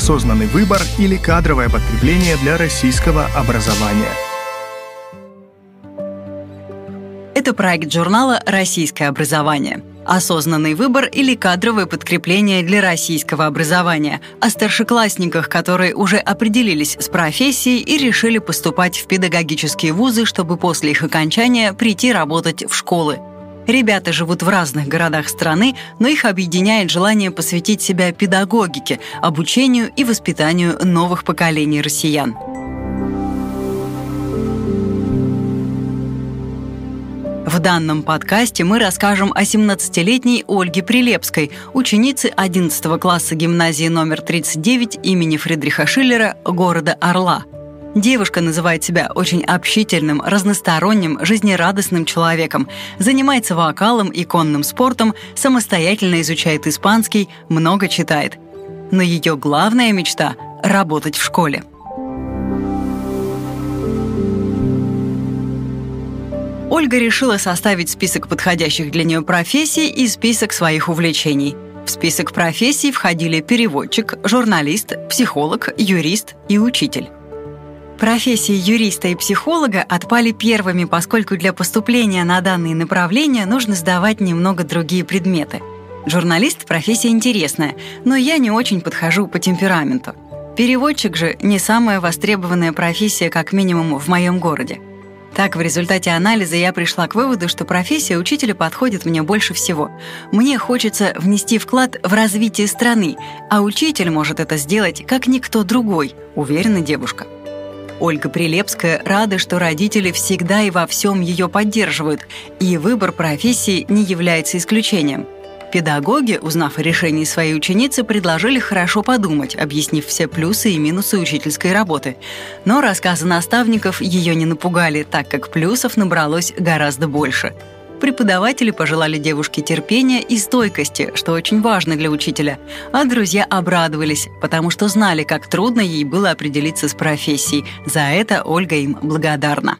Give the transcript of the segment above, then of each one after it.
осознанный выбор или кадровое подкрепление для российского образования. Это проект журнала «Российское образование». Осознанный выбор или кадровое подкрепление для российского образования о старшеклассниках, которые уже определились с профессией и решили поступать в педагогические вузы, чтобы после их окончания прийти работать в школы. Ребята живут в разных городах страны, но их объединяет желание посвятить себя педагогике, обучению и воспитанию новых поколений россиян. В данном подкасте мы расскажем о 17-летней Ольге Прилепской, ученице 11 класса гимназии номер 39 имени Фридриха Шиллера города Орла. Девушка называет себя очень общительным, разносторонним, жизнерадостным человеком, занимается вокалом и конным спортом, самостоятельно изучает испанский, много читает. Но ее главная мечта – работать в школе. Ольга решила составить список подходящих для нее профессий и список своих увлечений. В список профессий входили переводчик, журналист, психолог, юрист и учитель. Профессии юриста и психолога отпали первыми, поскольку для поступления на данные направления нужно сдавать немного другие предметы. Журналист – профессия интересная, но я не очень подхожу по темпераменту. Переводчик же не самая востребованная профессия, как минимум, в моем городе – так, в результате анализа я пришла к выводу, что профессия учителя подходит мне больше всего. Мне хочется внести вклад в развитие страны, а учитель может это сделать, как никто другой, уверена девушка. Ольга Прилепская рада, что родители всегда и во всем ее поддерживают, и выбор профессии не является исключением – Педагоги, узнав о решении своей ученицы, предложили хорошо подумать, объяснив все плюсы и минусы учительской работы. Но рассказы наставников ее не напугали, так как плюсов набралось гораздо больше. Преподаватели пожелали девушке терпения и стойкости, что очень важно для учителя, а друзья обрадовались, потому что знали, как трудно ей было определиться с профессией. За это Ольга им благодарна.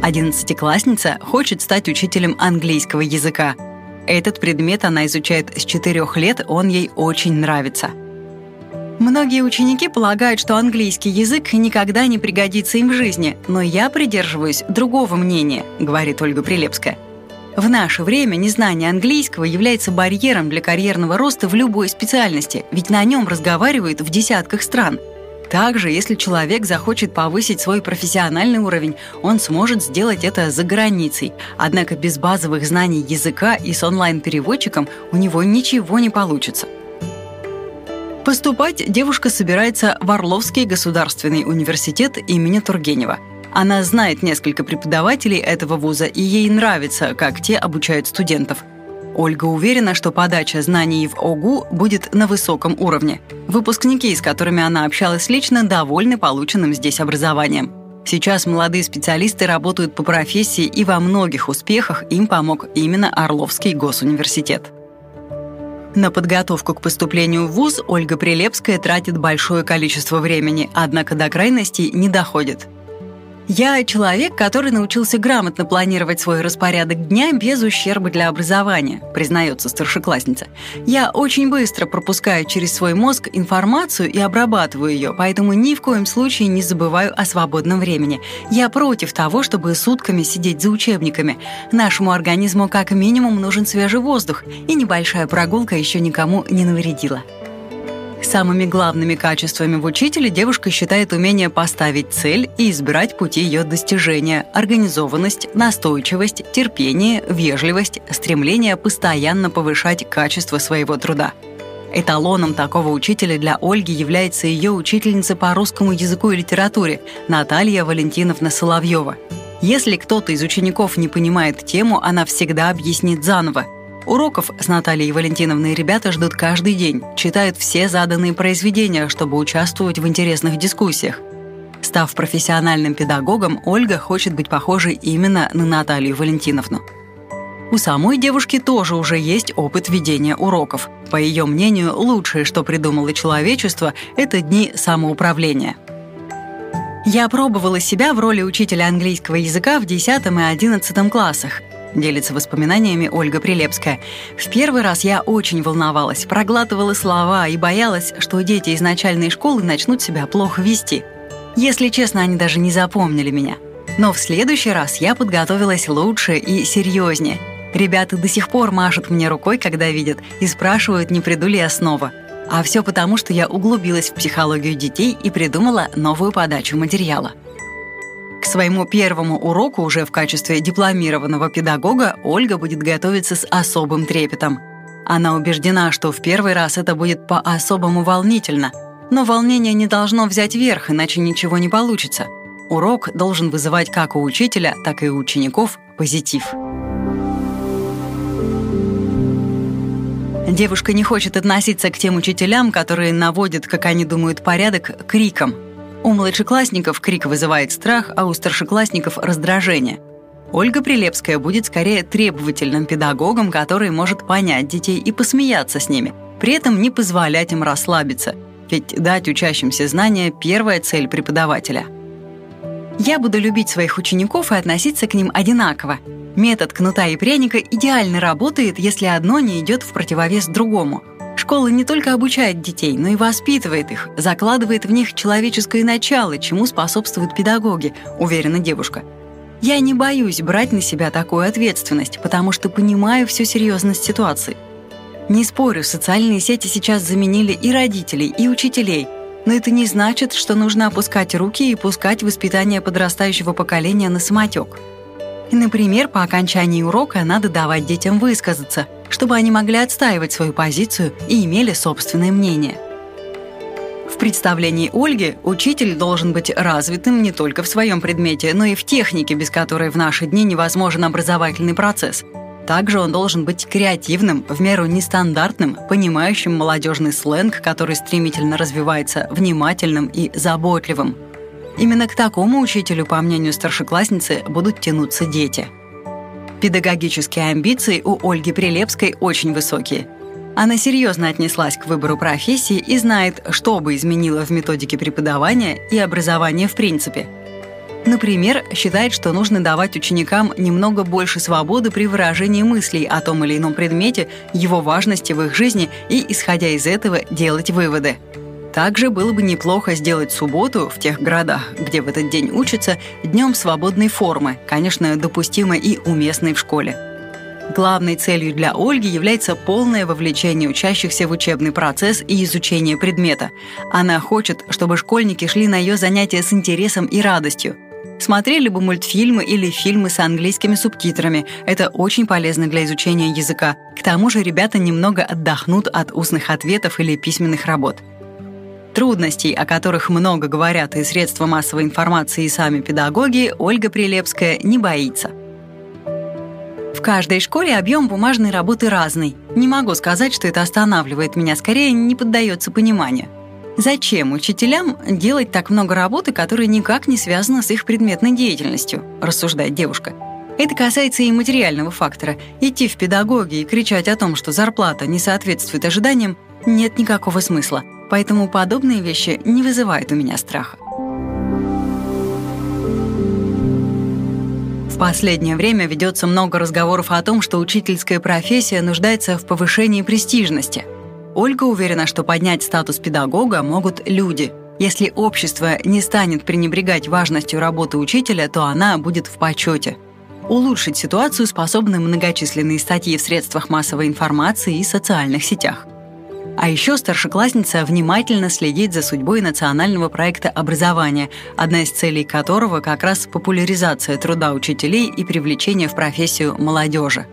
Одиннадцатиклассница хочет стать учителем английского языка. Этот предмет она изучает с четырех лет, он ей очень нравится. Многие ученики полагают, что английский язык никогда не пригодится им в жизни, но я придерживаюсь другого мнения, говорит Ольга Прилепская. В наше время незнание английского является барьером для карьерного роста в любой специальности, ведь на нем разговаривают в десятках стран – также, если человек захочет повысить свой профессиональный уровень, он сможет сделать это за границей. Однако без базовых знаний языка и с онлайн-переводчиком у него ничего не получится. Поступать девушка собирается в Орловский государственный университет имени Тургенева. Она знает несколько преподавателей этого вуза, и ей нравится, как те обучают студентов – Ольга уверена, что подача знаний в ОГУ будет на высоком уровне. Выпускники, с которыми она общалась лично, довольны полученным здесь образованием. Сейчас молодые специалисты работают по профессии, и во многих успехах им помог именно Орловский госуниверситет. На подготовку к поступлению в ВУЗ Ольга Прилепская тратит большое количество времени, однако до крайностей не доходит. Я человек, который научился грамотно планировать свой распорядок дня без ущерба для образования, признается старшеклассница. Я очень быстро пропускаю через свой мозг информацию и обрабатываю ее, поэтому ни в коем случае не забываю о свободном времени. Я против того, чтобы сутками сидеть за учебниками. Нашему организму как минимум нужен свежий воздух, и небольшая прогулка еще никому не навредила. Самыми главными качествами в учителе девушка считает умение поставить цель и избирать пути ее достижения, организованность, настойчивость, терпение, вежливость, стремление постоянно повышать качество своего труда. Эталоном такого учителя для Ольги является ее учительница по русскому языку и литературе Наталья Валентиновна Соловьева. Если кто-то из учеников не понимает тему, она всегда объяснит заново – Уроков с Натальей Валентиновной ребята ждут каждый день, читают все заданные произведения, чтобы участвовать в интересных дискуссиях. Став профессиональным педагогом, Ольга хочет быть похожей именно на Наталью Валентиновну. У самой девушки тоже уже есть опыт ведения уроков. По ее мнению, лучшее, что придумало человечество, это дни самоуправления. Я пробовала себя в роли учителя английского языка в 10 и 11 классах. Делится воспоминаниями Ольга Прилепская. В первый раз я очень волновалась, проглатывала слова и боялась, что дети из начальной школы начнут себя плохо вести. Если честно, они даже не запомнили меня. Но в следующий раз я подготовилась лучше и серьезнее. Ребята до сих пор машут мне рукой, когда видят, и спрашивают, не приду ли я снова. А все потому, что я углубилась в психологию детей и придумала новую подачу материала. Своему первому уроку уже в качестве дипломированного педагога Ольга будет готовиться с особым трепетом. Она убеждена, что в первый раз это будет по-особому волнительно, но волнение не должно взять верх, иначе ничего не получится. Урок должен вызывать как у учителя, так и у учеников позитив. Девушка не хочет относиться к тем учителям, которые наводят, как они думают, порядок криком. У младшеклассников крик вызывает страх, а у старшеклассников – раздражение. Ольга Прилепская будет скорее требовательным педагогом, который может понять детей и посмеяться с ними, при этом не позволять им расслабиться. Ведь дать учащимся знания – первая цель преподавателя – я буду любить своих учеников и относиться к ним одинаково. Метод кнута и пряника идеально работает, если одно не идет в противовес другому. Школа не только обучает детей, но и воспитывает их, закладывает в них человеческое начало, чему способствуют педагоги, уверена девушка. Я не боюсь брать на себя такую ответственность, потому что понимаю всю серьезность ситуации. Не спорю, социальные сети сейчас заменили и родителей, и учителей – но это не значит, что нужно опускать руки и пускать воспитание подрастающего поколения на самотек. например, по окончании урока надо давать детям высказаться, чтобы они могли отстаивать свою позицию и имели собственное мнение. В представлении Ольги учитель должен быть развитым не только в своем предмете, но и в технике, без которой в наши дни невозможен образовательный процесс – также он должен быть креативным, в меру нестандартным, понимающим молодежный сленг, который стремительно развивается, внимательным и заботливым. Именно к такому учителю, по мнению старшеклассницы, будут тянуться дети. Педагогические амбиции у Ольги Прилепской очень высокие. Она серьезно отнеслась к выбору профессии и знает, что бы изменило в методике преподавания и образования в принципе – Например, считает, что нужно давать ученикам немного больше свободы при выражении мыслей о том или ином предмете, его важности в их жизни и, исходя из этого, делать выводы. Также было бы неплохо сделать субботу в тех городах, где в этот день учатся, днем свободной формы, конечно, допустимой и уместной в школе. Главной целью для Ольги является полное вовлечение учащихся в учебный процесс и изучение предмета. Она хочет, чтобы школьники шли на ее занятия с интересом и радостью – Смотрели бы мультфильмы или фильмы с английскими субтитрами. Это очень полезно для изучения языка. К тому же ребята немного отдохнут от устных ответов или письменных работ. Трудностей, о которых много говорят и средства массовой информации, и сами педагоги, Ольга Прилепская не боится. В каждой школе объем бумажной работы разный. Не могу сказать, что это останавливает меня, скорее не поддается пониманию. Зачем учителям делать так много работы, которая никак не связана с их предметной деятельностью, рассуждает девушка. Это касается и материального фактора. Идти в педагоги и кричать о том, что зарплата не соответствует ожиданиям, нет никакого смысла. Поэтому подобные вещи не вызывают у меня страха. В последнее время ведется много разговоров о том, что учительская профессия нуждается в повышении престижности – Ольга уверена, что поднять статус педагога могут люди. Если общество не станет пренебрегать важностью работы учителя, то она будет в почете. Улучшить ситуацию способны многочисленные статьи в средствах массовой информации и социальных сетях. А еще старшеклассница внимательно следит за судьбой национального проекта образования, одна из целей которого как раз популяризация труда учителей и привлечение в профессию молодежи.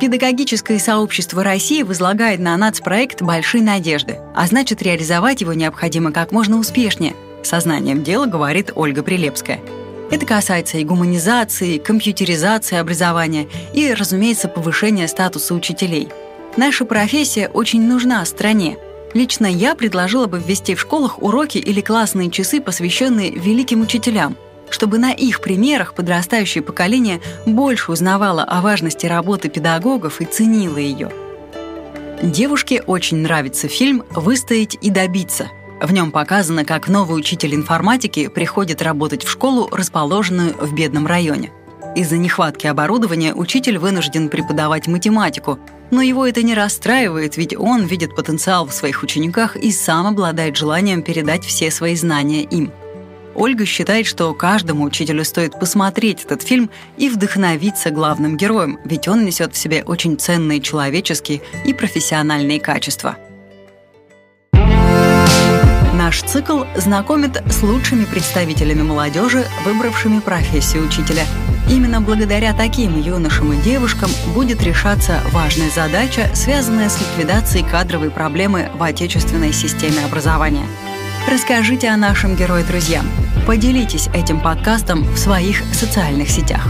Педагогическое сообщество России возлагает на нацпроект большие надежды, а значит, реализовать его необходимо как можно успешнее, сознанием дела говорит Ольга Прилепская. Это касается и гуманизации, и компьютеризации образования и, разумеется, повышения статуса учителей. Наша профессия очень нужна стране. Лично я предложила бы ввести в школах уроки или классные часы, посвященные великим учителям – чтобы на их примерах подрастающее поколение больше узнавало о важности работы педагогов и ценило ее. Девушке очень нравится фильм «Выстоять и добиться». В нем показано, как новый учитель информатики приходит работать в школу, расположенную в бедном районе. Из-за нехватки оборудования учитель вынужден преподавать математику, но его это не расстраивает, ведь он видит потенциал в своих учениках и сам обладает желанием передать все свои знания им. Ольга считает, что каждому учителю стоит посмотреть этот фильм и вдохновиться главным героем, ведь он несет в себе очень ценные человеческие и профессиональные качества. Наш цикл знакомит с лучшими представителями молодежи, выбравшими профессию учителя. Именно благодаря таким юношам и девушкам будет решаться важная задача, связанная с ликвидацией кадровой проблемы в отечественной системе образования. Расскажите о нашем герое друзьям. Поделитесь этим подкастом в своих социальных сетях.